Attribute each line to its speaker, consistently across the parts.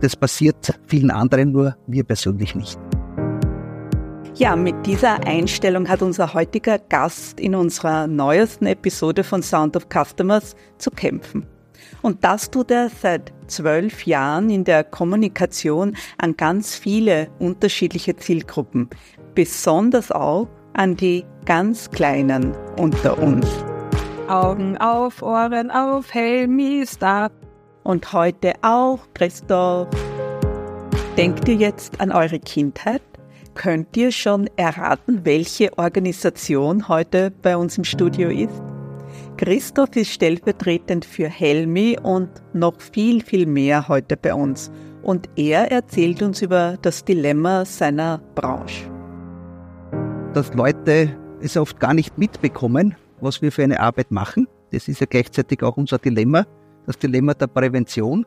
Speaker 1: das passiert vielen anderen, nur mir persönlich nicht.
Speaker 2: Ja, mit dieser Einstellung hat unser heutiger Gast in unserer neuesten Episode von Sound of Customers zu kämpfen. Und das tut er seit zwölf Jahren in der Kommunikation an ganz viele unterschiedliche Zielgruppen, besonders auch an die ganz Kleinen unter uns.
Speaker 3: Augen auf, Ohren auf, Helmi, Start.
Speaker 2: Und heute auch, Christoph. Denkt ihr jetzt an eure Kindheit? Könnt ihr schon erraten, welche Organisation heute bei uns im Studio ist? Christoph ist stellvertretend für Helmi und noch viel, viel mehr heute bei uns. Und er erzählt uns über das Dilemma seiner Branche.
Speaker 1: Dass Leute es oft gar nicht mitbekommen, was wir für eine Arbeit machen. Das ist ja gleichzeitig auch unser Dilemma, das Dilemma der Prävention.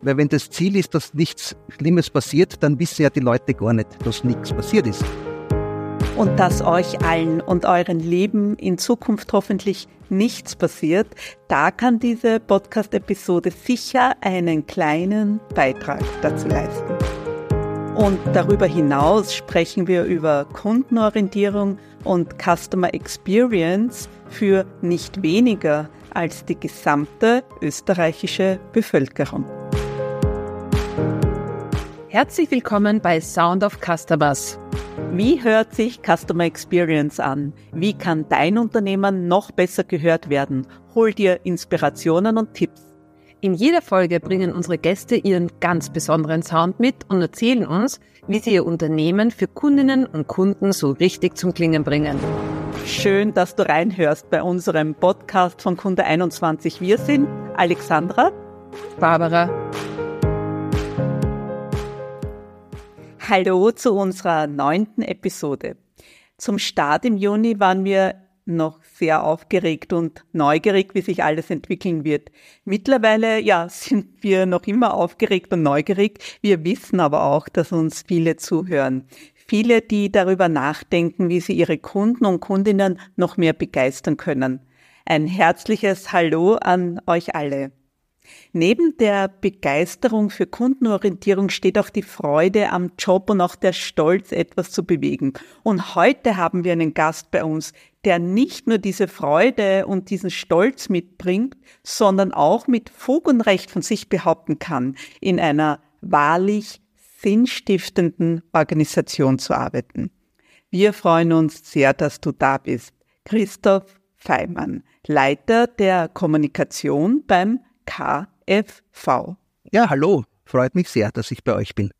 Speaker 1: Weil wenn das Ziel ist, dass nichts Schlimmes passiert, dann wissen ja die Leute gar nicht, dass nichts passiert ist.
Speaker 2: Und dass euch allen und euren Leben in Zukunft hoffentlich nichts passiert, da kann diese Podcast-Episode sicher einen kleinen Beitrag dazu leisten. Und darüber hinaus sprechen wir über Kundenorientierung und Customer Experience für nicht weniger als die gesamte österreichische Bevölkerung.
Speaker 3: Herzlich willkommen bei Sound of Customers.
Speaker 2: Wie hört sich Customer Experience an? Wie kann dein Unternehmen noch besser gehört werden? Hol dir Inspirationen und Tipps.
Speaker 3: In jeder Folge bringen unsere Gäste ihren ganz besonderen Sound mit und erzählen uns, wie sie ihr Unternehmen für Kundinnen und Kunden so richtig zum Klingen bringen.
Speaker 2: Schön, dass du reinhörst bei unserem Podcast von Kunde 21. Wir sind Alexandra,
Speaker 3: Barbara
Speaker 2: Hallo zu unserer neunten Episode. Zum Start im Juni waren wir noch sehr aufgeregt und neugierig, wie sich alles entwickeln wird. Mittlerweile, ja, sind wir noch immer aufgeregt und neugierig. Wir wissen aber auch, dass uns viele zuhören. Viele, die darüber nachdenken, wie sie ihre Kunden und Kundinnen noch mehr begeistern können. Ein herzliches Hallo an euch alle. Neben der Begeisterung für Kundenorientierung steht auch die Freude am Job und auch der Stolz, etwas zu bewegen. Und heute haben wir einen Gast bei uns, der nicht nur diese Freude und diesen Stolz mitbringt, sondern auch mit Fug und Recht von sich behaupten kann, in einer wahrlich sinnstiftenden Organisation zu arbeiten. Wir freuen uns sehr, dass du da bist. Christoph Feimann, Leiter der Kommunikation beim KFV.
Speaker 1: Ja, hallo. Freut mich sehr, dass ich bei euch bin.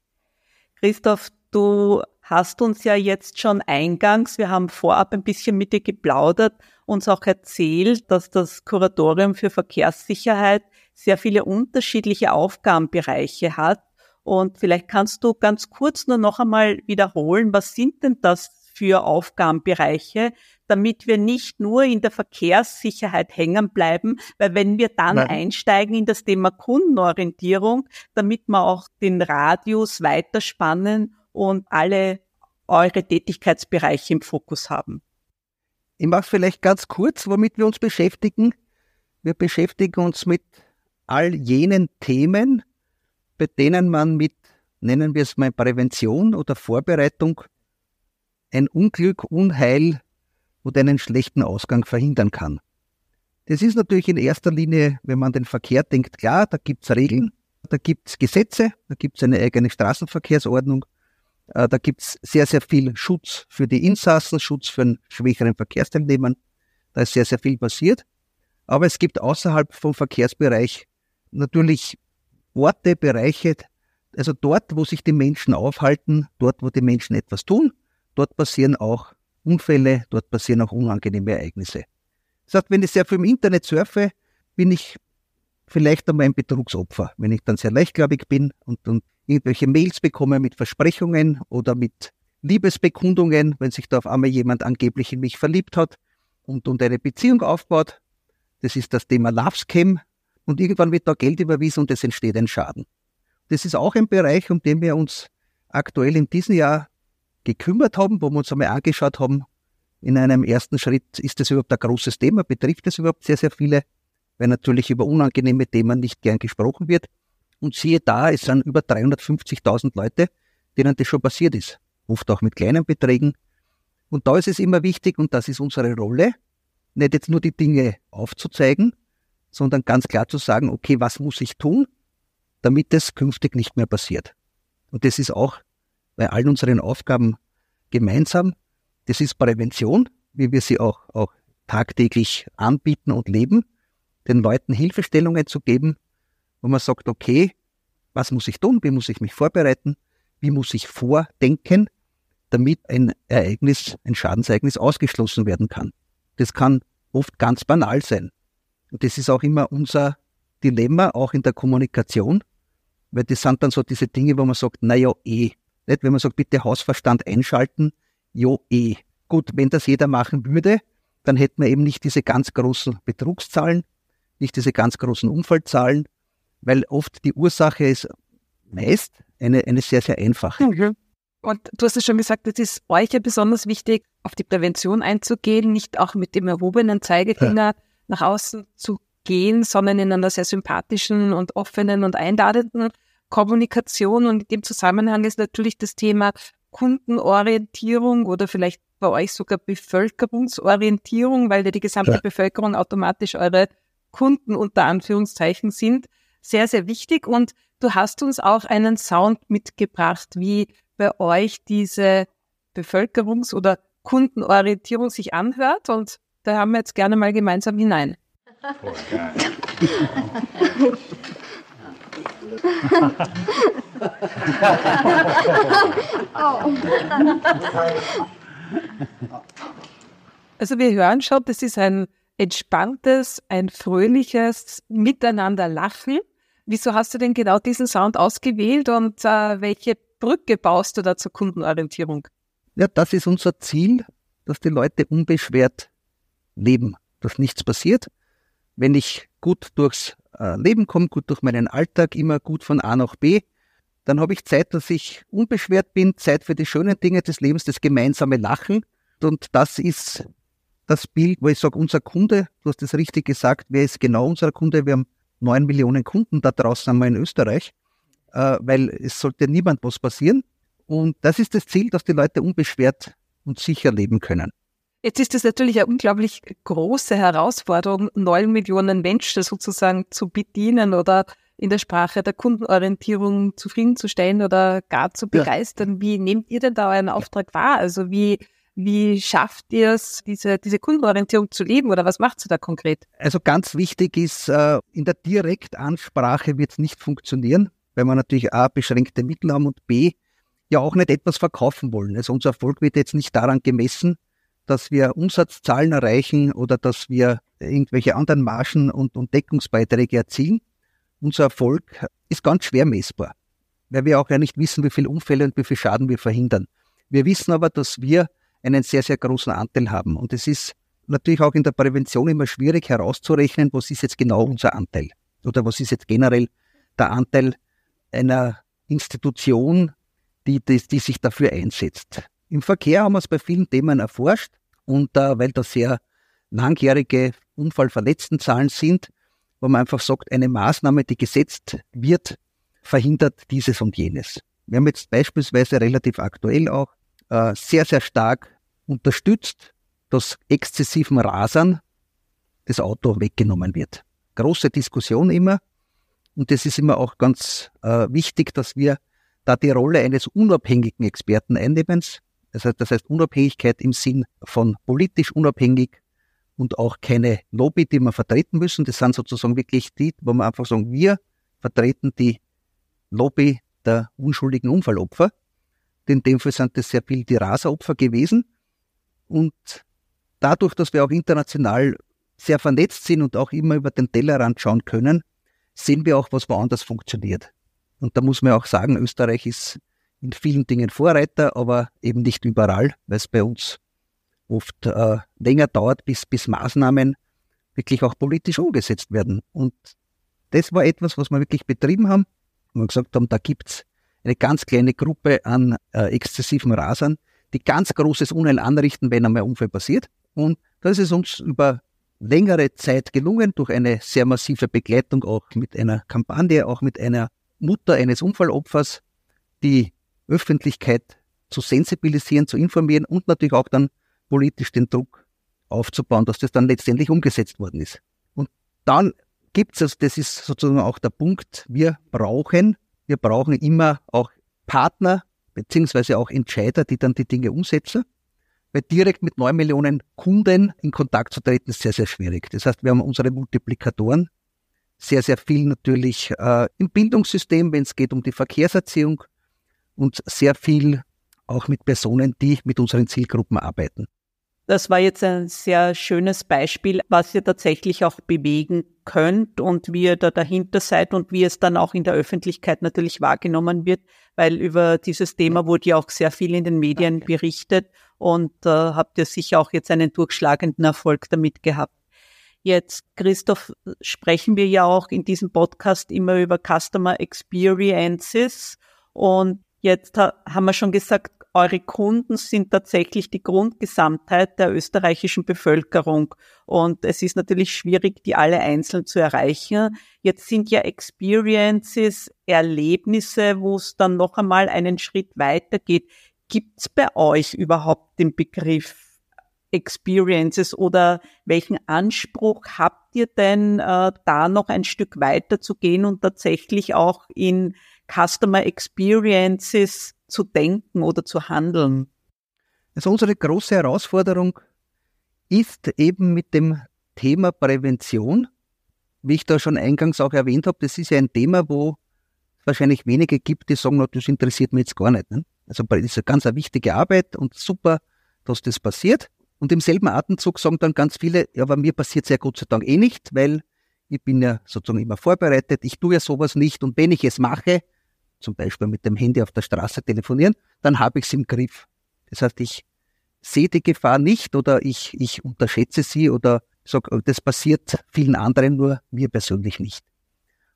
Speaker 2: Christoph, du hast uns ja jetzt schon eingangs, wir haben vorab ein bisschen mit dir geplaudert, uns auch erzählt, dass das Kuratorium für Verkehrssicherheit sehr viele unterschiedliche Aufgabenbereiche hat. Und vielleicht kannst du ganz kurz nur noch einmal wiederholen, was sind denn das für Aufgabenbereiche, damit wir nicht nur in der Verkehrssicherheit hängen bleiben, weil wenn wir dann Nein. einsteigen in das Thema Kundenorientierung, damit wir auch den Radius weiterspannen und alle eure Tätigkeitsbereiche im Fokus haben.
Speaker 1: Ich mache vielleicht ganz kurz, womit wir uns beschäftigen. Wir beschäftigen uns mit all jenen Themen, bei denen man mit, nennen wir es mal Prävention oder Vorbereitung, ein Unglück, Unheil oder einen schlechten Ausgang verhindern kann. Das ist natürlich in erster Linie, wenn man den Verkehr denkt, klar, da gibt's Regeln, da gibt's Gesetze, da gibt's eine eigene Straßenverkehrsordnung, äh, da gibt's sehr, sehr viel Schutz für die Insassen, Schutz für einen schwächeren Verkehrsteilnehmern. Da ist sehr, sehr viel passiert. Aber es gibt außerhalb vom Verkehrsbereich natürlich Orte, Bereiche, also dort, wo sich die Menschen aufhalten, dort, wo die Menschen etwas tun, dort passieren auch Unfälle, dort passieren auch unangenehme Ereignisse. Das heißt, wenn ich sehr viel im Internet surfe, bin ich vielleicht einmal ein Betrugsopfer. Wenn ich dann sehr leichtgläubig bin und, und irgendwelche Mails bekomme mit Versprechungen oder mit Liebesbekundungen, wenn sich da auf einmal jemand angeblich in mich verliebt hat und, und eine Beziehung aufbaut. Das ist das Thema Love Scam. Und irgendwann wird da Geld überwiesen und es entsteht ein Schaden. Das ist auch ein Bereich, um den wir uns aktuell in diesem Jahr gekümmert haben, wo wir uns einmal angeschaut haben, in einem ersten Schritt, ist das überhaupt ein großes Thema? Betrifft das überhaupt sehr, sehr viele? Weil natürlich über unangenehme Themen nicht gern gesprochen wird. Und siehe da, es sind über 350.000 Leute, denen das schon passiert ist. Oft auch mit kleinen Beträgen. Und da ist es immer wichtig, und das ist unsere Rolle, nicht jetzt nur die Dinge aufzuzeigen, sondern ganz klar zu sagen, okay, was muss ich tun, damit es künftig nicht mehr passiert. Und das ist auch bei allen unseren Aufgaben gemeinsam. Das ist Prävention, wie wir sie auch, auch tagtäglich anbieten und leben, den Leuten Hilfestellungen zu geben, wo man sagt, okay, was muss ich tun, wie muss ich mich vorbereiten, wie muss ich vordenken, damit ein Ereignis, ein Schadensereignis ausgeschlossen werden kann. Das kann oft ganz banal sein. Und das ist auch immer unser Dilemma, auch in der Kommunikation, weil das sind dann so diese Dinge, wo man sagt, na ja, eh. Nicht, wenn man sagt, bitte Hausverstand einschalten, jo, eh. Gut, wenn das jeder machen würde, dann hätten wir eben nicht diese ganz großen Betrugszahlen, nicht diese ganz großen Unfallzahlen, weil oft die Ursache ist meist eine, eine sehr, sehr einfache.
Speaker 3: Mhm. Und du hast es schon gesagt, es ist euch ja besonders wichtig, auf die Prävention einzugehen, nicht auch mit dem erhobenen Zeigefinger ja. Nach außen zu gehen, sondern in einer sehr sympathischen und offenen und einladenden Kommunikation. Und in dem Zusammenhang ist natürlich das Thema Kundenorientierung oder vielleicht bei euch sogar Bevölkerungsorientierung, weil ja die gesamte ja. Bevölkerung automatisch eure Kunden unter Anführungszeichen sind, sehr, sehr wichtig. Und du hast uns auch einen Sound mitgebracht, wie bei euch diese Bevölkerungs- oder Kundenorientierung sich anhört. Und da haben wir jetzt gerne mal gemeinsam hinein. Voll geil. Also wir hören schon, das ist ein entspanntes, ein fröhliches Miteinander lachen. Wieso hast du denn genau diesen Sound ausgewählt und äh, welche Brücke baust du da zur Kundenorientierung?
Speaker 1: Ja, das ist unser Ziel, dass die Leute unbeschwert leben, dass nichts passiert. Wenn ich gut durchs äh, Leben komme, gut durch meinen Alltag, immer gut von A nach B, dann habe ich Zeit, dass ich unbeschwert bin, Zeit für die schönen Dinge des Lebens, das gemeinsame Lachen. Und das ist das Bild, wo ich sage, unser Kunde, du hast es richtig gesagt, wer ist genau unser Kunde? Wir haben neun Millionen Kunden da draußen einmal in Österreich, äh, weil es sollte niemand was passieren. Und das ist das Ziel, dass die Leute unbeschwert und sicher leben können.
Speaker 3: Jetzt ist es natürlich eine unglaublich große Herausforderung, neun Millionen Menschen sozusagen zu bedienen oder in der Sprache der Kundenorientierung zufriedenzustellen oder gar zu begeistern. Ja. Wie nehmt ihr denn da euren Auftrag wahr? Also wie wie schafft ihr es, diese, diese Kundenorientierung zu leben oder was macht ihr da konkret?
Speaker 1: Also ganz wichtig ist, äh, in der Direktansprache wird es nicht funktionieren, weil wir natürlich A, beschränkte Mittel haben und B, ja auch nicht etwas verkaufen wollen. Also unser Erfolg wird jetzt nicht daran gemessen, dass wir Umsatzzahlen erreichen oder dass wir irgendwelche anderen Margen und, und Deckungsbeiträge erzielen. Unser Erfolg ist ganz schwer messbar, weil wir auch ja nicht wissen, wie viele Unfälle und wie viel Schaden wir verhindern. Wir wissen aber, dass wir einen sehr, sehr großen Anteil haben. Und es ist natürlich auch in der Prävention immer schwierig herauszurechnen, was ist jetzt genau unser Anteil oder was ist jetzt generell der Anteil einer Institution, die, die, die sich dafür einsetzt. Im Verkehr haben wir es bei vielen Themen erforscht und äh, weil da sehr langjährige Unfallverletztenzahlen sind, wo man einfach sagt, eine Maßnahme, die gesetzt wird, verhindert dieses und jenes. Wir haben jetzt beispielsweise relativ aktuell auch äh, sehr, sehr stark unterstützt, dass exzessiven Rasern das Auto weggenommen wird. Große Diskussion immer. Und es ist immer auch ganz äh, wichtig, dass wir da die Rolle eines unabhängigen Experten einnehmen. Also das heißt Unabhängigkeit im Sinn von politisch unabhängig und auch keine Lobby, die wir vertreten müssen. Das sind sozusagen wirklich die, wo wir einfach sagen, wir vertreten die Lobby der unschuldigen Unfallopfer in dem Fall sind es sehr viel die Raseropfer gewesen. Und dadurch, dass wir auch international sehr vernetzt sind und auch immer über den Tellerrand schauen können, sehen wir auch, was woanders funktioniert. Und da muss man auch sagen, Österreich ist in vielen Dingen Vorreiter, aber eben nicht überall, weil es bei uns oft äh, länger dauert, bis, bis Maßnahmen wirklich auch politisch umgesetzt werden. Und das war etwas, was wir wirklich betrieben haben und wir gesagt haben, da gibt's eine ganz kleine Gruppe an äh, exzessiven Rasern, die ganz großes Unheil anrichten, wenn einmal ein Unfall passiert. Und da ist uns über längere Zeit gelungen, durch eine sehr massive Begleitung, auch mit einer Kampagne, auch mit einer Mutter eines Unfallopfers die Öffentlichkeit zu sensibilisieren, zu informieren und natürlich auch dann politisch den Druck aufzubauen, dass das dann letztendlich umgesetzt worden ist. Und dann gibt es, also das ist sozusagen auch der Punkt, wir brauchen, wir brauchen immer auch Partner beziehungsweise auch Entscheider, die dann die Dinge umsetzen. Weil direkt mit neun Millionen Kunden in Kontakt zu treten, ist sehr, sehr schwierig. Das heißt, wir haben unsere Multiplikatoren, sehr, sehr viel natürlich äh, im Bildungssystem, wenn es geht um die Verkehrserziehung und sehr viel auch mit Personen, die mit unseren Zielgruppen arbeiten.
Speaker 2: Das war jetzt ein sehr schönes Beispiel, was ihr tatsächlich auch bewegen könnt und wie ihr da dahinter seid und wie es dann auch in der Öffentlichkeit natürlich wahrgenommen wird, weil über dieses Thema wurde ja auch sehr viel in den Medien berichtet und äh, habt ihr sicher auch jetzt einen durchschlagenden Erfolg damit gehabt. Jetzt, Christoph, sprechen wir ja auch in diesem Podcast immer über Customer Experiences und jetzt haben wir schon gesagt, eure Kunden sind tatsächlich die Grundgesamtheit der österreichischen Bevölkerung. Und es ist natürlich schwierig, die alle einzeln zu erreichen. Jetzt sind ja Experiences, Erlebnisse, wo es dann noch einmal einen Schritt weiter geht. Gibt es bei euch überhaupt den Begriff Experiences oder welchen Anspruch habt ihr denn, äh, da noch ein Stück weiter zu gehen und tatsächlich auch in Customer Experiences zu denken oder zu handeln?
Speaker 1: Also unsere große Herausforderung ist eben mit dem Thema Prävention, wie ich da schon eingangs auch erwähnt habe, das ist ja ein Thema, wo es wahrscheinlich wenige gibt, die sagen, das interessiert mich jetzt gar nicht. Ne? Also das ist eine ganz eine wichtige Arbeit und super, dass das passiert. Und im selben Atemzug sagen dann ganz viele, ja, aber mir passiert es ja Gott sei Dank eh nicht, weil ich bin ja sozusagen immer vorbereitet, ich tue ja sowas nicht und wenn ich es mache, zum Beispiel mit dem Handy auf der Straße telefonieren, dann habe ich es im Griff. Das heißt, ich sehe die Gefahr nicht oder ich, ich unterschätze sie oder sage, das passiert vielen anderen, nur mir persönlich nicht.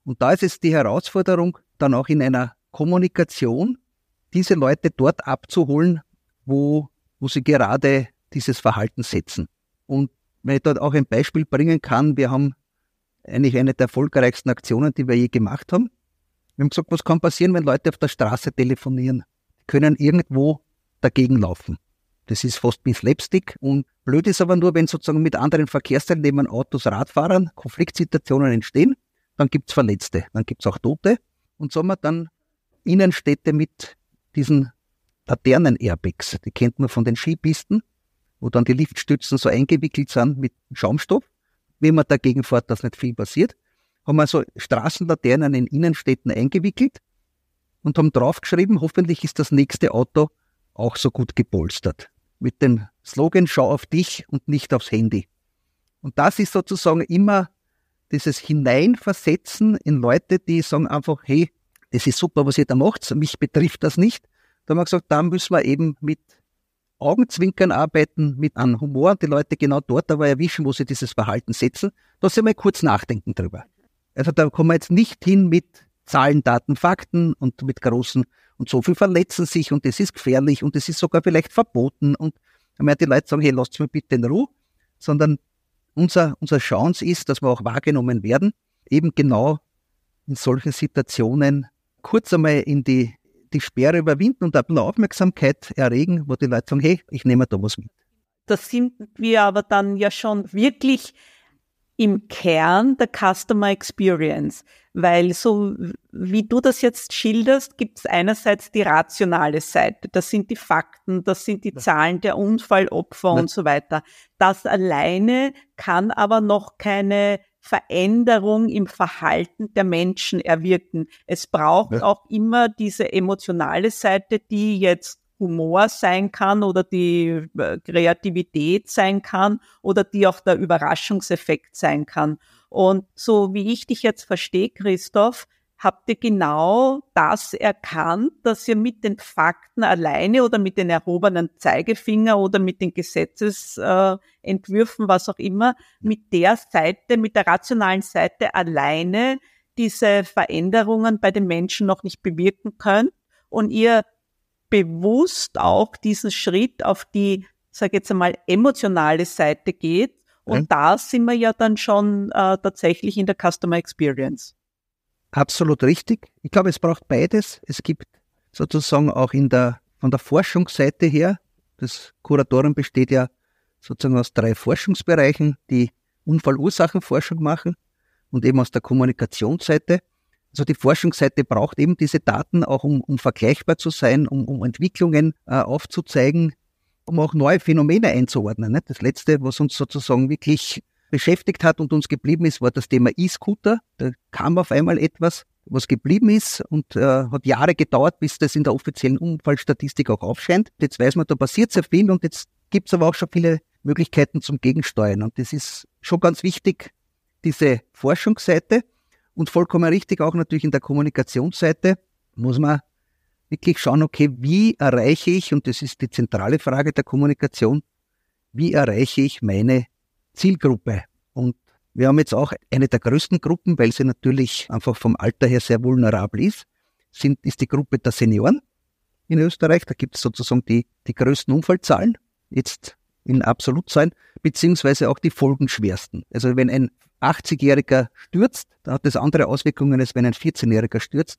Speaker 1: Und da ist es die Herausforderung, dann auch in einer Kommunikation diese Leute dort abzuholen, wo, wo sie gerade dieses Verhalten setzen. Und wenn ich dort auch ein Beispiel bringen kann, wir haben eigentlich eine der erfolgreichsten Aktionen, die wir je gemacht haben. Wir haben gesagt, was kann passieren, wenn Leute auf der Straße telefonieren? Die können irgendwo dagegen laufen. Das ist fast wie Slapstick und blöd ist aber nur, wenn sozusagen mit anderen Verkehrsteilnehmern, Autos, Radfahrern Konfliktsituationen entstehen, dann gibt's Verletzte, dann gibt's auch Tote und so haben wir dann Innenstädte mit diesen Laternen-Airbags, die kennt man von den Skipisten, wo dann die Liftstützen so eingewickelt sind mit Schaumstoff. Wenn man dagegen fährt, dass nicht viel passiert haben also Straßenlaternen in Innenstädten eingewickelt und haben draufgeschrieben, hoffentlich ist das nächste Auto auch so gut gepolstert. Mit dem Slogan, schau auf dich und nicht aufs Handy. Und das ist sozusagen immer dieses Hineinversetzen in Leute, die sagen einfach, hey, das ist super, was ihr da macht, mich betrifft das nicht. Da haben wir gesagt, da müssen wir eben mit Augenzwinkern arbeiten, mit einem Humor die Leute genau dort aber erwischen, wo sie dieses Verhalten setzen. Da sie mal kurz nachdenken drüber. Also da kommen wir jetzt nicht hin mit Zahlen, Daten, Fakten und mit großen und so viel verletzen sich und das ist gefährlich und das ist sogar vielleicht verboten und dann die Leute sagen, hey, lasst mir bitte in Ruhe, sondern unser, unser Chance ist, dass wir auch wahrgenommen werden, eben genau in solchen Situationen kurz einmal in die, die Sperre überwinden und ein bisschen Aufmerksamkeit erregen, wo die Leute sagen, hey, ich nehme da was mit.
Speaker 2: Da sind wir aber dann ja schon wirklich im Kern der Customer Experience, weil so wie du das jetzt schilderst, gibt es einerseits die rationale Seite, das sind die Fakten, das sind die Zahlen der Unfallopfer und so weiter. Das alleine kann aber noch keine Veränderung im Verhalten der Menschen erwirken. Es braucht ja. auch immer diese emotionale Seite, die jetzt Humor sein kann oder die äh, Kreativität sein kann oder die auch der Überraschungseffekt sein kann. Und so wie ich dich jetzt verstehe, Christoph, habt ihr genau das erkannt, dass ihr mit den Fakten alleine oder mit den erhobenen Zeigefinger oder mit den Gesetzesentwürfen, was auch immer, mit der Seite, mit der rationalen Seite alleine diese Veränderungen bei den Menschen noch nicht bewirken könnt und ihr bewusst auch diesen Schritt auf die, sage jetzt einmal, emotionale Seite geht. Und ja. da sind wir ja dann schon äh, tatsächlich in der Customer Experience.
Speaker 1: absolut richtig. Ich glaube, es braucht beides. Es gibt sozusagen auch in der, von der Forschungsseite her, das Kuratorium besteht ja sozusagen aus drei Forschungsbereichen, die Unfallursachenforschung machen und eben aus der Kommunikationsseite. Also die Forschungsseite braucht eben diese Daten auch, um, um vergleichbar zu sein, um, um Entwicklungen äh, aufzuzeigen, um auch neue Phänomene einzuordnen. Ne? Das letzte, was uns sozusagen wirklich beschäftigt hat und uns geblieben ist, war das Thema E-Scooter. Da kam auf einmal etwas, was geblieben ist und äh, hat Jahre gedauert, bis das in der offiziellen Unfallstatistik auch aufscheint. Jetzt weiß man, da passiert sehr viel und jetzt gibt es aber auch schon viele Möglichkeiten zum Gegensteuern. Und das ist schon ganz wichtig, diese Forschungsseite. Und vollkommen richtig, auch natürlich in der Kommunikationsseite muss man wirklich schauen, okay, wie erreiche ich, und das ist die zentrale Frage der Kommunikation, wie erreiche ich meine Zielgruppe? Und wir haben jetzt auch eine der größten Gruppen, weil sie natürlich einfach vom Alter her sehr vulnerabel ist, sind, ist die Gruppe der Senioren in Österreich. Da gibt es sozusagen die, die größten Unfallzahlen, jetzt in Absolutzahlen, beziehungsweise auch die folgenschwersten. Also wenn ein 80-Jähriger stürzt, dann hat das andere Auswirkungen, als wenn ein 14-Jähriger stürzt.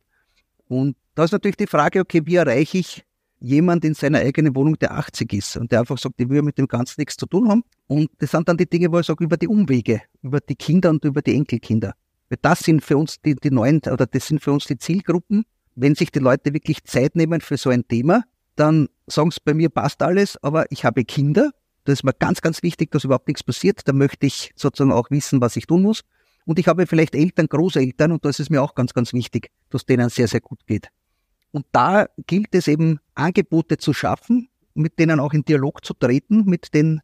Speaker 1: Und da ist natürlich die Frage, okay, wie erreiche ich jemand in seiner eigenen Wohnung, der 80 ist und der einfach sagt, ich will mit dem Ganzen nichts zu tun haben. Und das sind dann die Dinge, wo ich sage, über die Umwege, über die Kinder und über die Enkelkinder. Weil das sind für uns die, die neuen, oder das sind für uns die Zielgruppen. Wenn sich die Leute wirklich Zeit nehmen für so ein Thema, dann sagen sie, bei mir passt alles, aber ich habe Kinder das ist mir ganz, ganz wichtig, dass überhaupt nichts passiert. Da möchte ich sozusagen auch wissen, was ich tun muss. Und ich habe vielleicht Eltern, Großeltern, und da ist es mir auch ganz, ganz wichtig, dass denen sehr, sehr gut geht. Und da gilt es eben, Angebote zu schaffen, mit denen auch in Dialog zu treten, mit den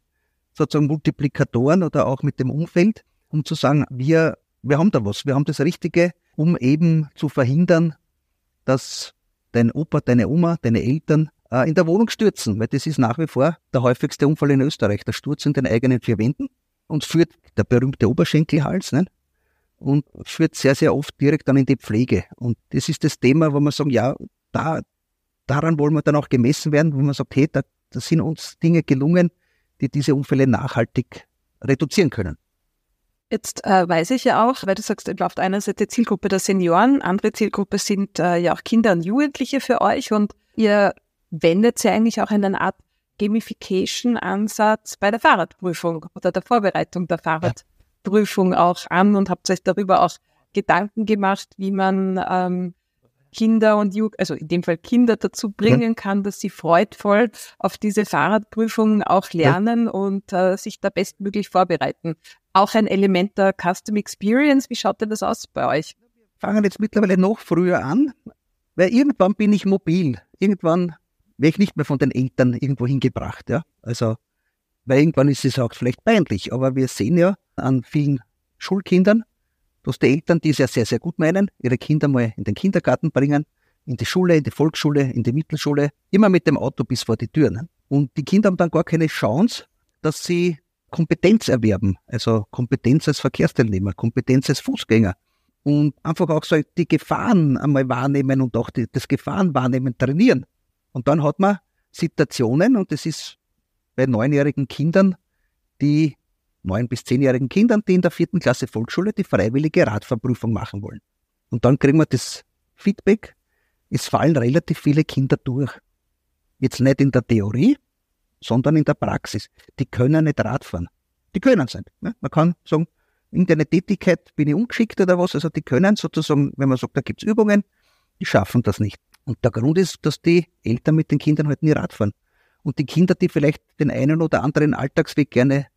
Speaker 1: sozusagen Multiplikatoren oder auch mit dem Umfeld, um zu sagen, wir, wir haben da was, wir haben das Richtige, um eben zu verhindern, dass dein Opa, deine Oma, deine Eltern äh, in der Wohnung stürzen, weil das ist nach wie vor der häufigste Unfall in Österreich, der Sturz in den eigenen vier Wänden und führt der berühmte Oberschenkelhals, ne? und führt sehr, sehr oft direkt dann in die Pflege. Und das ist das Thema, wo man sagen, ja, da, daran wollen wir dann auch gemessen werden, wo man sagt, hey, da, da sind uns Dinge gelungen, die diese Unfälle nachhaltig reduzieren können.
Speaker 3: Jetzt äh, weiß ich ja auch, weil du sagst, auf der einen Seite Zielgruppe der Senioren, andere Zielgruppe sind äh, ja auch Kinder und Jugendliche für euch und ihr wendet sie eigentlich auch eine Art Gamification-Ansatz bei der Fahrradprüfung oder der Vorbereitung der Fahrradprüfung auch an und habt euch darüber auch Gedanken gemacht, wie man ähm, Kinder und Jugend, also in dem Fall Kinder dazu bringen kann, dass sie freudvoll auf diese Fahrradprüfung auch lernen und äh, sich da bestmöglich vorbereiten. Auch ein Element der Custom Experience. Wie schaut denn das aus bei euch?
Speaker 1: Fangen jetzt mittlerweile noch früher an, weil irgendwann bin ich mobil. Irgendwann wäre ich nicht mehr von den Eltern irgendwo hingebracht. Ja? Also, weil irgendwann ist es auch vielleicht peinlich, aber wir sehen ja an vielen Schulkindern, dass die Eltern, die es ja sehr, sehr gut meinen, ihre Kinder mal in den Kindergarten bringen, in die Schule, in die Volksschule, in die Mittelschule, immer mit dem Auto bis vor die Tür. Ne? Und die Kinder haben dann gar keine Chance, dass sie Kompetenz erwerben, also Kompetenz als Verkehrsteilnehmer, Kompetenz als Fußgänger und einfach auch so die Gefahren einmal wahrnehmen und auch die, das Gefahrenwahrnehmen trainieren. Und dann hat man Situationen, und das ist bei neunjährigen Kindern, die neun- bis zehnjährigen Kindern, die in der vierten Klasse Volksschule die freiwillige Radverprüfung machen wollen. Und dann kriegen wir das Feedback, es fallen relativ viele Kinder durch. Jetzt nicht in der Theorie, sondern in der Praxis. Die können nicht Radfahren. Die können es nicht. Ne? Man kann sagen, in deiner Tätigkeit bin ich ungeschickt oder was. Also die können sozusagen, wenn man sagt, da gibt's Übungen, die schaffen das nicht. Und der Grund ist, dass die Eltern mit den Kindern halt nie Rad fahren. Und die Kinder, die vielleicht den einen oder anderen Alltagsweg gerne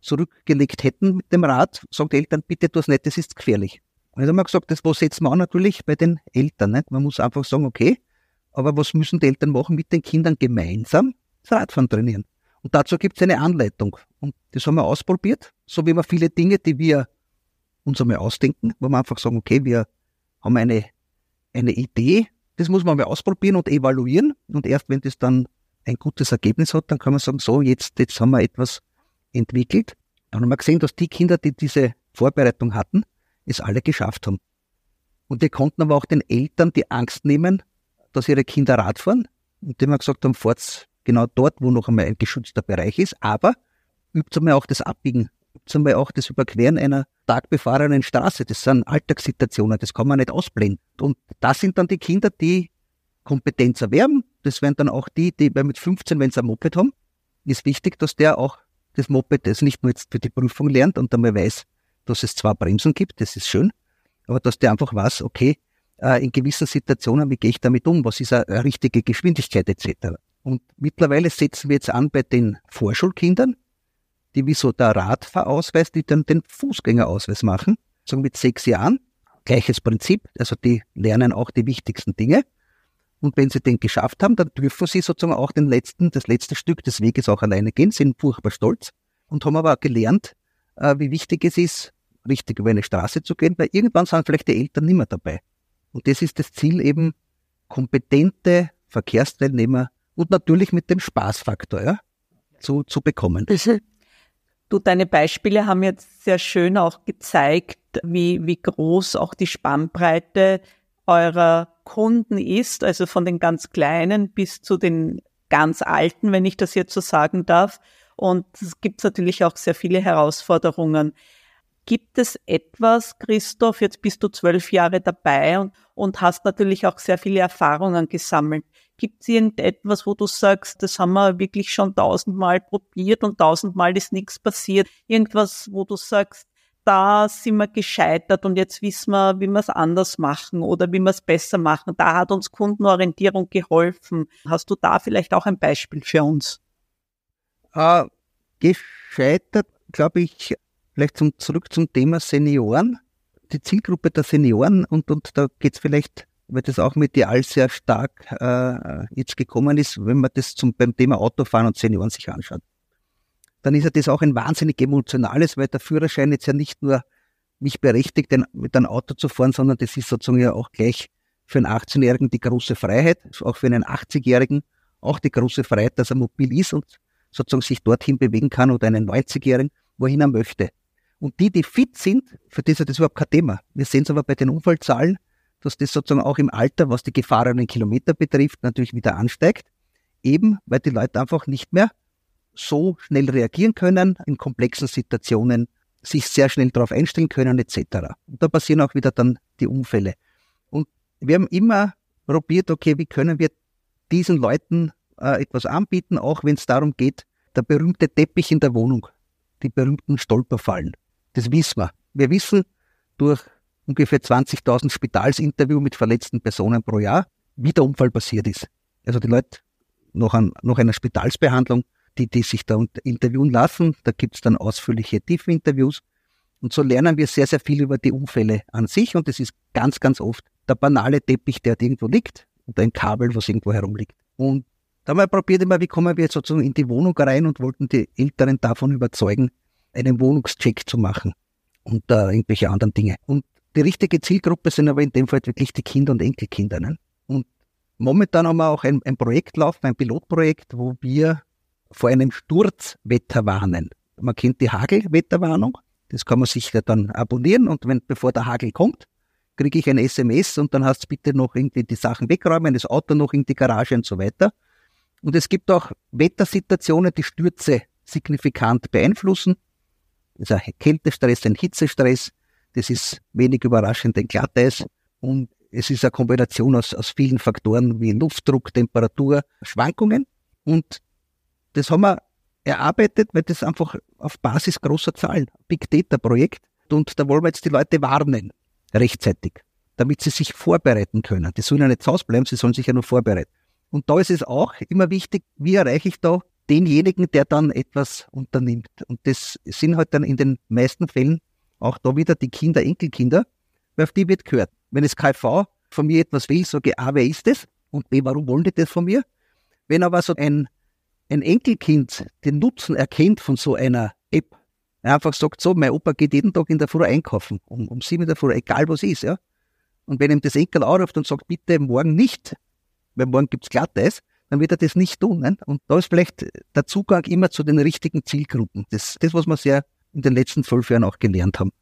Speaker 1: zurückgelegt hätten mit dem Rad, sagen die Eltern, bitte tu es nicht, das ist gefährlich. Und jetzt haben wir gesagt, das wo setzen wir an natürlich bei den Eltern. Nicht? Man muss einfach sagen, okay, aber was müssen die Eltern machen mit den Kindern gemeinsam? Das Radfahren trainieren. Und dazu gibt es eine Anleitung. Und das haben wir ausprobiert, so wie wir viele Dinge, die wir uns einmal ausdenken, wo wir einfach sagen, okay, wir haben eine, eine Idee, das muss man mal ausprobieren und evaluieren. Und erst wenn das dann ein gutes Ergebnis hat, dann kann man sagen, so, jetzt, jetzt haben wir etwas entwickelt. Dann haben wir gesehen, dass die Kinder, die diese Vorbereitung hatten, es alle geschafft haben. Und wir konnten aber auch den Eltern die Angst nehmen, dass ihre Kinder Rad fahren. Und dem wir gesagt haben, fahrt genau dort, wo noch einmal ein geschützter Bereich ist, aber übt einmal auch das Abbiegen zum Beispiel auch das Überqueren einer stark befahrenen Straße. Das sind Alltagssituationen, das kann man nicht ausblenden. Und das sind dann die Kinder, die Kompetenz erwerben. Das wären dann auch die, die mit 15, wenn sie ein Moped haben, ist wichtig, dass der auch das Moped das nicht nur jetzt für die Prüfung lernt und einmal weiß, dass es zwar Bremsen gibt, das ist schön, aber dass der einfach weiß, okay, äh, in gewissen Situationen, wie gehe ich damit um, was ist eine richtige Geschwindigkeit etc. Und mittlerweile setzen wir jetzt an bei den Vorschulkindern, die wie so der Radfahrausweis, die dann den Fußgängerausweis machen, so mit sechs Jahren. Gleiches Prinzip, also die lernen auch die wichtigsten Dinge. Und wenn sie den geschafft haben, dann dürfen sie sozusagen auch den letzten, das letzte Stück des Weges auch alleine gehen, sind furchtbar stolz und haben aber auch gelernt, äh, wie wichtig es ist, richtig über eine Straße zu gehen, weil irgendwann sind vielleicht die Eltern nicht mehr dabei. Und das ist das Ziel eben, kompetente Verkehrsteilnehmer und natürlich mit dem Spaßfaktor ja, zu, zu bekommen.
Speaker 2: Du, deine Beispiele haben jetzt sehr schön auch gezeigt, wie, wie groß auch die Spannbreite eurer Kunden ist, also von den ganz Kleinen bis zu den ganz Alten, wenn ich das jetzt so sagen darf. Und es gibt natürlich auch sehr viele Herausforderungen. Gibt es etwas, Christoph, jetzt bist du zwölf Jahre dabei und, und hast natürlich auch sehr viele Erfahrungen gesammelt. Gibt es irgendetwas, wo du sagst, das haben wir wirklich schon tausendmal probiert und tausendmal ist nichts passiert? Irgendwas, wo du sagst, da sind wir gescheitert und jetzt wissen wir, wie wir es anders machen oder wie wir es besser machen. Da hat uns Kundenorientierung geholfen. Hast du da vielleicht auch ein Beispiel für uns?
Speaker 1: Äh, gescheitert, glaube ich, vielleicht zum, zurück zum Thema Senioren. Die Zielgruppe der Senioren und, und da geht es vielleicht, weil das auch medial sehr stark äh, jetzt gekommen ist, wenn man das zum, beim Thema Autofahren und Senioren sich anschaut dann ist ja das auch ein wahnsinnig emotionales, weil der Führerschein jetzt ja nicht nur mich berechtigt, mit einem Auto zu fahren, sondern das ist sozusagen ja auch gleich für einen 18-Jährigen die große Freiheit, auch für einen 80-Jährigen auch die große Freiheit, dass er mobil ist und sozusagen sich dorthin bewegen kann oder einen 90-Jährigen, wohin er möchte. Und die, die fit sind, für die ist das überhaupt kein Thema. Wir sehen es aber bei den Unfallzahlen, dass das sozusagen auch im Alter, was die gefahrenen Kilometer betrifft, natürlich wieder ansteigt. Eben, weil die Leute einfach nicht mehr so schnell reagieren können in komplexen Situationen, sich sehr schnell darauf einstellen können etc. Und da passieren auch wieder dann die Unfälle. Und wir haben immer probiert, okay, wie können wir diesen Leuten äh, etwas anbieten, auch wenn es darum geht, der berühmte Teppich in der Wohnung, die berühmten Stolperfallen. Das wissen wir. Wir wissen durch ungefähr 20.000 Spitalsinterview mit verletzten Personen pro Jahr, wie der Unfall passiert ist. Also die Leute nach, ein, nach einer Spitalsbehandlung die, die sich da interviewen lassen. Da gibt's dann ausführliche Tiefinterviews. Und so lernen wir sehr, sehr viel über die Unfälle an sich. Und das ist ganz, ganz oft der banale Teppich, der irgendwo liegt und ein Kabel, was irgendwo herumliegt. Und da haben wir probiert immer, wie kommen wir jetzt sozusagen in die Wohnung rein und wollten die Älteren davon überzeugen, einen Wohnungscheck zu machen und äh, irgendwelche anderen Dinge. Und die richtige Zielgruppe sind aber in dem Fall wirklich die Kinder und Enkelkinder. Ne? Und momentan haben wir auch ein, ein Projekt laufen, ein Pilotprojekt, wo wir vor einem Sturzwetter warnen. Man kennt die Hagelwetterwarnung. Das kann man sich dann abonnieren und wenn, bevor der Hagel kommt, kriege ich ein SMS und dann hast du bitte noch irgendwie die Sachen wegräumen, das Auto noch in die Garage und so weiter. Und es gibt auch Wettersituationen, die Stürze signifikant beeinflussen. Ein Kältestress, ein Hitzestress. Das ist wenig überraschend ein Glatteis. Und es ist eine Kombination aus, aus vielen Faktoren wie Luftdruck, Temperatur, Schwankungen. Und das haben wir erarbeitet, weil das einfach auf Basis großer Zahlen, Big Data Projekt. Und da wollen wir jetzt die Leute warnen, rechtzeitig, damit sie sich vorbereiten können. Die sollen ja nicht zu Hause bleiben, sie sollen sich ja nur vorbereiten. Und da ist es auch immer wichtig, wie erreiche ich da denjenigen, der dann etwas unternimmt. Und das sind halt dann in den meisten Fällen auch da wieder die Kinder, Enkelkinder, weil auf die wird gehört. Wenn das KV von mir etwas will, sage ich A, wer ist das? Und B, warum wollen die das von mir? Wenn aber so ein ein Enkelkind den Nutzen erkennt von so einer App, er einfach sagt so, mein Opa geht jeden Tag in der Früh einkaufen, um, um sieben in der Früh, egal was ist, ja. Und wenn ihm das Enkel anruft und sagt, bitte morgen nicht, weil morgen gibt's Glatteis, dann wird er das nicht tun. Ne? Und da ist vielleicht der Zugang immer zu den richtigen Zielgruppen. Das, das was wir sehr in den letzten zwölf Jahren auch gelernt haben.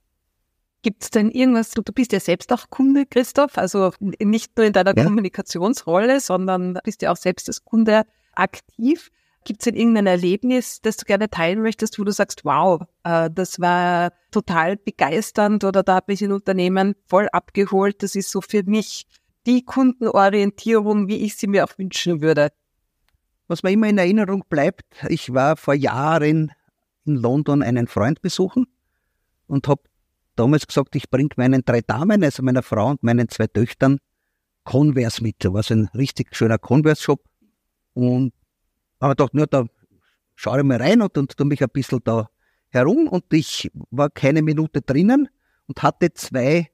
Speaker 3: Gibt es denn irgendwas, du, du bist ja selbst auch Kunde, Christoph, also nicht nur in deiner ja. Kommunikationsrolle, sondern bist ja auch selbst als Kunde aktiv. Gibt es denn irgendein Erlebnis, das du gerne teilen möchtest, wo du sagst, wow, äh, das war total begeisternd oder da hat mich ein Unternehmen voll abgeholt, das ist so für mich die Kundenorientierung, wie ich sie mir auch wünschen würde?
Speaker 1: Was mir immer in Erinnerung bleibt, ich war vor Jahren in London einen Freund besuchen und habe damals gesagt, ich bringe meinen drei Damen, also meiner Frau und meinen zwei Töchtern, Converse mit. Da war so ein richtig schöner Converse-Shop. Und habe gedacht, nur da schaue ich mal rein und, und tu mich ein bisschen da herum. Und ich war keine Minute drinnen und hatte zwei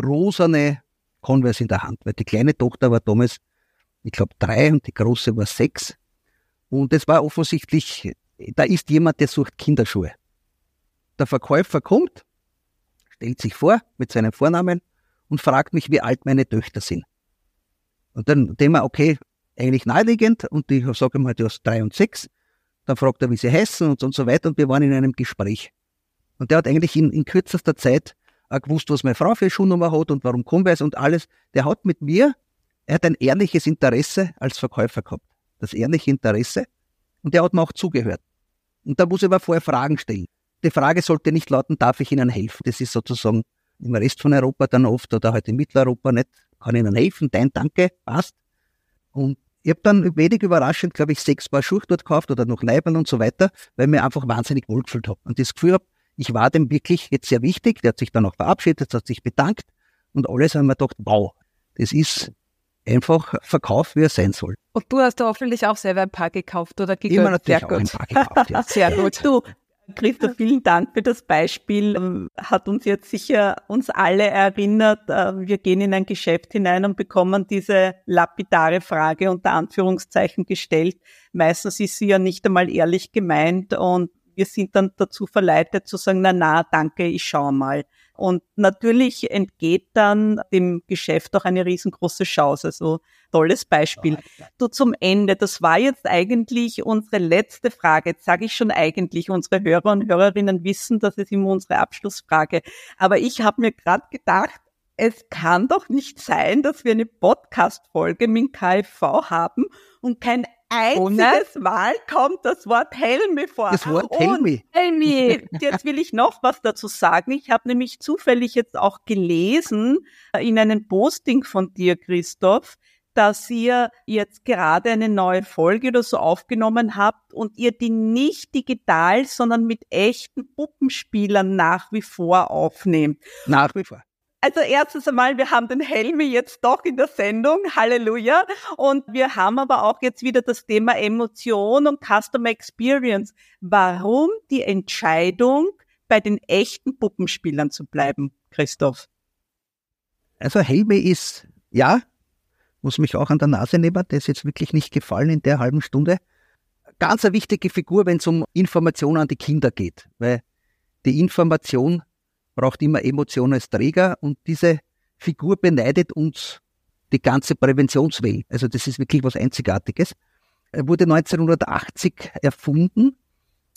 Speaker 1: rosane Converse in der Hand, weil die kleine Tochter war damals, ich glaube, drei und die große war sechs. Und es war offensichtlich, da ist jemand, der sucht Kinderschuhe. Der Verkäufer kommt, stellt sich vor mit seinem Vornamen und fragt mich, wie alt meine Töchter sind. Und dann denken wir, okay, eigentlich naheliegend und ich sage ihm halt, du hast drei und sechs. Dann fragt er, wie sie heißen und, und so weiter und wir waren in einem Gespräch. Und der hat eigentlich in, in kürzester Zeit auch gewusst, was meine Frau für Schuhnummer hat und warum Converse und alles. Der hat mit mir, er hat ein ehrliches Interesse als Verkäufer gehabt. Das ehrliche Interesse. Und der hat mir auch zugehört. Und da muss ich aber vorher Fragen stellen. Die Frage sollte nicht lauten, darf ich Ihnen helfen? Das ist sozusagen im Rest von Europa dann oft oder halt in Mitteleuropa nicht. Kann ich Ihnen helfen? Dein Danke, passt. Und ich habe dann wenig überraschend, glaube ich, sechs Paar Schuhe dort gekauft oder noch Leibern und so weiter, weil mir einfach wahnsinnig wohlgefühlt habe. Und das Gefühl habe, ich war dem wirklich jetzt sehr wichtig. Der hat sich dann auch verabschiedet, hat sich bedankt und alles haben wir gedacht, wow, das ist einfach Verkauf, wie er sein soll.
Speaker 3: Und du hast da hoffentlich auch selber ein paar gekauft oder gegönnt?
Speaker 1: Immer natürlich auch ein paar gekauft, ja.
Speaker 2: Sehr gut. Du, Christoph, vielen Dank für das Beispiel. Hat uns jetzt sicher uns alle erinnert. Äh, wir gehen in ein Geschäft hinein und bekommen diese lapidare Frage unter Anführungszeichen gestellt. Meistens ist sie ja nicht einmal ehrlich gemeint und wir sind dann dazu verleitet zu sagen, na na, danke, ich schaue mal. Und natürlich entgeht dann dem Geschäft auch eine riesengroße Chance. Also tolles Beispiel. Du zum Ende, das war jetzt eigentlich unsere letzte Frage. Jetzt sage ich schon eigentlich, unsere Hörer und Hörerinnen wissen, das ist immer unsere Abschlussfrage. Aber ich habe mir gerade gedacht, es kann doch nicht sein, dass wir eine Podcast-Folge mit KFV haben und kein einziges Mal kommt das Wort Helmi vor.
Speaker 1: Das Wort Helmi.
Speaker 2: Helmi. Jetzt will ich noch was dazu sagen. Ich habe nämlich zufällig jetzt auch gelesen äh, in einem Posting von dir, Christoph, dass ihr jetzt gerade eine neue Folge oder so aufgenommen habt und ihr die nicht digital, sondern mit echten Puppenspielern nach wie vor aufnehmt.
Speaker 1: Nach wie vor.
Speaker 2: Also erstes einmal, wir haben den Helmi jetzt doch in der Sendung, Halleluja. Und wir haben aber auch jetzt wieder das Thema Emotion und Customer Experience. Warum die Entscheidung, bei den echten Puppenspielern zu bleiben, Christoph?
Speaker 1: Also Helmi ist, ja, muss mich auch an der Nase nehmen, der ist jetzt wirklich nicht gefallen in der halben Stunde. Ganz eine wichtige Figur, wenn es um Information an die Kinder geht, weil die Information braucht immer Emotionen als Träger und diese Figur beneidet uns die ganze Präventionswelt. Also das ist wirklich was Einzigartiges. Er wurde 1980 erfunden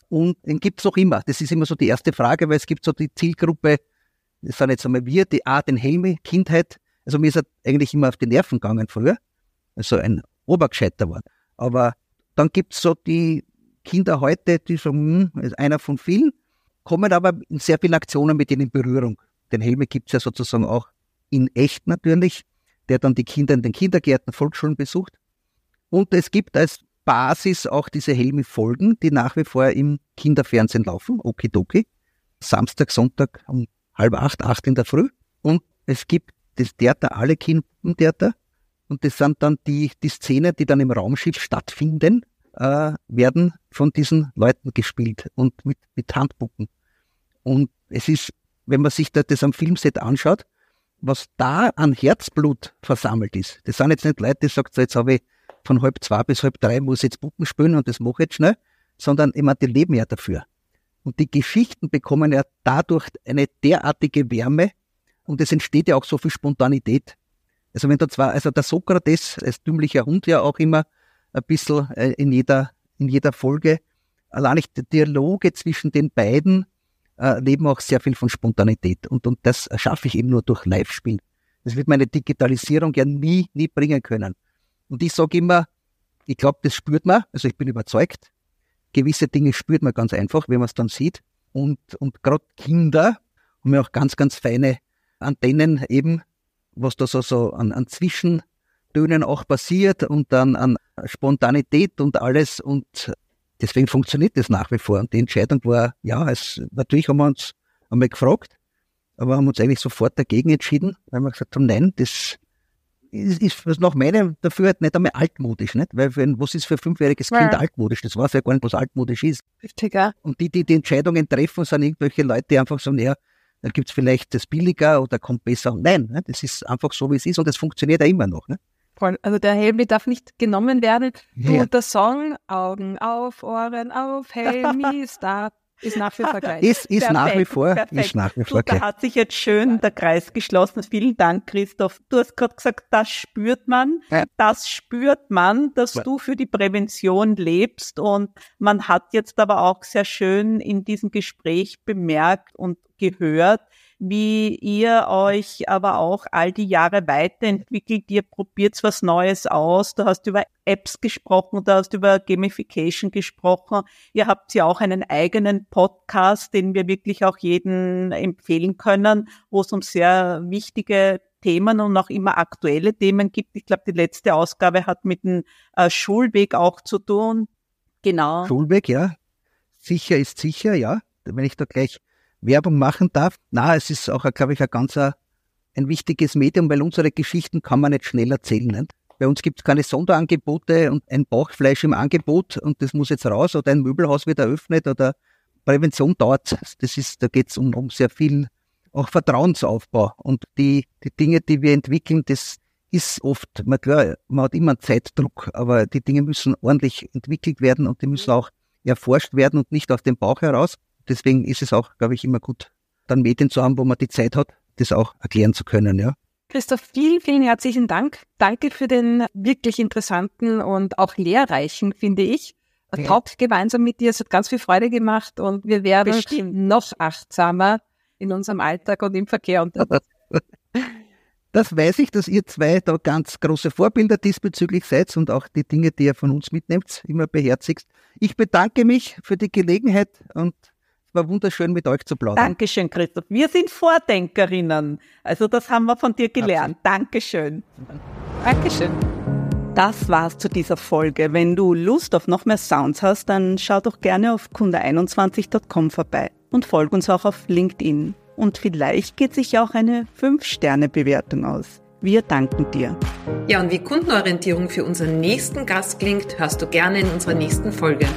Speaker 1: und den gibt es auch immer. Das ist immer so die erste Frage, weil es gibt so die Zielgruppe, das sind jetzt einmal wir, die A, den Helme, Kindheit. Also mir ist er eigentlich immer auf die Nerven gegangen früher. Also ein Obergescheiter war. Aber dann gibt es so die Kinder heute, die sagen, hm, ist einer von vielen kommen aber in sehr vielen Aktionen mit ihnen in Berührung. Den Helme gibt es ja sozusagen auch in echt natürlich, der dann die Kinder in den Kindergärten, Volksschulen besucht. Und es gibt als Basis auch diese Helmi-Folgen, die nach wie vor im Kinderfernsehen laufen, Okidoki. Samstag, Sonntag um halb acht, acht in der Früh. Und es gibt das Theater, alle Kindertheater. Und das sind dann die, die Szenen, die dann im Raumschiff stattfinden äh, werden von diesen Leuten gespielt und mit, mit Handpuppen. Und es ist, wenn man sich das am Filmset anschaut, was da an Herzblut versammelt ist. Das sind jetzt nicht Leute, die sagen, so jetzt habe ich von halb zwei bis halb drei muss jetzt Puppen spielen und das mache ich jetzt schnell, sondern ich meine, die leben ja dafür. Und die Geschichten bekommen ja dadurch eine derartige Wärme und es entsteht ja auch so viel Spontanität. Also wenn da zwar, also der Sokrates als dümmlicher Hund ja auch immer ein bisschen äh, in jeder, in jeder Folge. Allein nicht die Dialoge zwischen den beiden äh, leben auch sehr viel von Spontanität. Und, und das schaffe ich eben nur durch Live-Spielen. Das wird meine Digitalisierung ja nie, nie bringen können. Und ich sage immer, ich glaube, das spürt man, also ich bin überzeugt, gewisse Dinge spürt man ganz einfach, wenn man es dann sieht. Und, und gerade Kinder haben ja auch ganz, ganz feine Antennen eben, was da so, so an, an Zwischentönen auch passiert und dann an Spontanität und alles. Und deswegen funktioniert das nach wie vor. Und die Entscheidung war, ja, es, natürlich haben wir uns einmal gefragt, aber haben uns eigentlich sofort dagegen entschieden, weil wir gesagt haben, nein, das ist, ist nach meinem dafür halt nicht einmal altmodisch, nicht? Weil wenn, was ist für ein fünfjähriges ja. Kind altmodisch? Das weiß ja gar nicht, was altmodisch ist.
Speaker 3: Richtig, ja.
Speaker 1: Und die, die die Entscheidungen treffen, sind irgendwelche Leute, die einfach sagen, ja, dann gibt's vielleicht das billiger oder kommt besser. Nein, ne? das ist einfach so, wie es ist und das funktioniert ja immer noch. Ne?
Speaker 3: Also der Helmi darf nicht genommen werden. Du ja. der Song Augen auf, Ohren auf, Helmi, Star ist nach wie vor gleich.
Speaker 1: Ist, ist nach wie vor. Perfekt. Ist nach wie vor
Speaker 2: du, da hat sich jetzt schön der Kreis geschlossen. Vielen Dank, Christoph. Du hast gerade gesagt, das spürt man. Ja. Das spürt man, dass ja. du für die Prävention lebst. Und man hat jetzt aber auch sehr schön in diesem Gespräch bemerkt und gehört, wie ihr euch aber auch all die Jahre weiterentwickelt. Ihr probiert was Neues aus. Du hast über Apps gesprochen, du hast über Gamification gesprochen. Ihr habt ja auch einen eigenen Podcast, den wir wirklich auch jeden empfehlen können, wo es um sehr wichtige Themen und auch immer aktuelle Themen gibt. Ich glaube, die letzte Ausgabe hat mit dem äh, Schulweg auch zu tun. Genau.
Speaker 1: Schulweg, ja. Sicher ist sicher, ja. Wenn ich da gleich Werbung machen darf. Na, es ist auch, glaube ich, ein ganz ein wichtiges Medium, weil unsere Geschichten kann man nicht schnell erzählen. Nicht? Bei uns gibt es keine Sonderangebote und ein Bauchfleisch im Angebot und das muss jetzt raus oder ein Möbelhaus wird eröffnet oder Prävention dauert. Das ist, da geht es um, um sehr viel auch Vertrauensaufbau und die, die Dinge, die wir entwickeln, das ist oft, man, klar, man hat immer einen Zeitdruck, aber die Dinge müssen ordentlich entwickelt werden und die müssen auch erforscht werden und nicht aus dem Bauch heraus. Deswegen ist es auch, glaube ich, immer gut, dann Medien zu haben, wo man die Zeit hat, das auch erklären zu können, ja.
Speaker 3: Christoph, vielen, vielen herzlichen Dank. Danke für den wirklich interessanten und auch lehrreichen, finde ich. Ja. Talk gemeinsam mit dir. Es hat ganz viel Freude gemacht und wir werden Bestimmt. noch achtsamer in unserem Alltag und im Verkehr unterwegs.
Speaker 1: Das weiß ich, dass ihr zwei da ganz große Vorbilder diesbezüglich seid und auch die Dinge, die ihr von uns mitnehmt, immer beherzigst. Ich bedanke mich für die Gelegenheit und war wunderschön, mit euch zu plaudern.
Speaker 2: Dankeschön, Christoph. Wir sind Vordenkerinnen. Also das haben wir von dir gelernt. Absolut. Dankeschön.
Speaker 3: Dankeschön.
Speaker 2: Das war's zu dieser Folge. Wenn du Lust auf noch mehr Sounds hast, dann schau doch gerne auf kunde21.com vorbei und folg uns auch auf LinkedIn. Und vielleicht geht sich auch eine 5-Sterne-Bewertung aus. Wir danken dir.
Speaker 3: Ja, und wie Kundenorientierung für unseren nächsten Gast klingt, hörst du gerne in unserer nächsten Folge.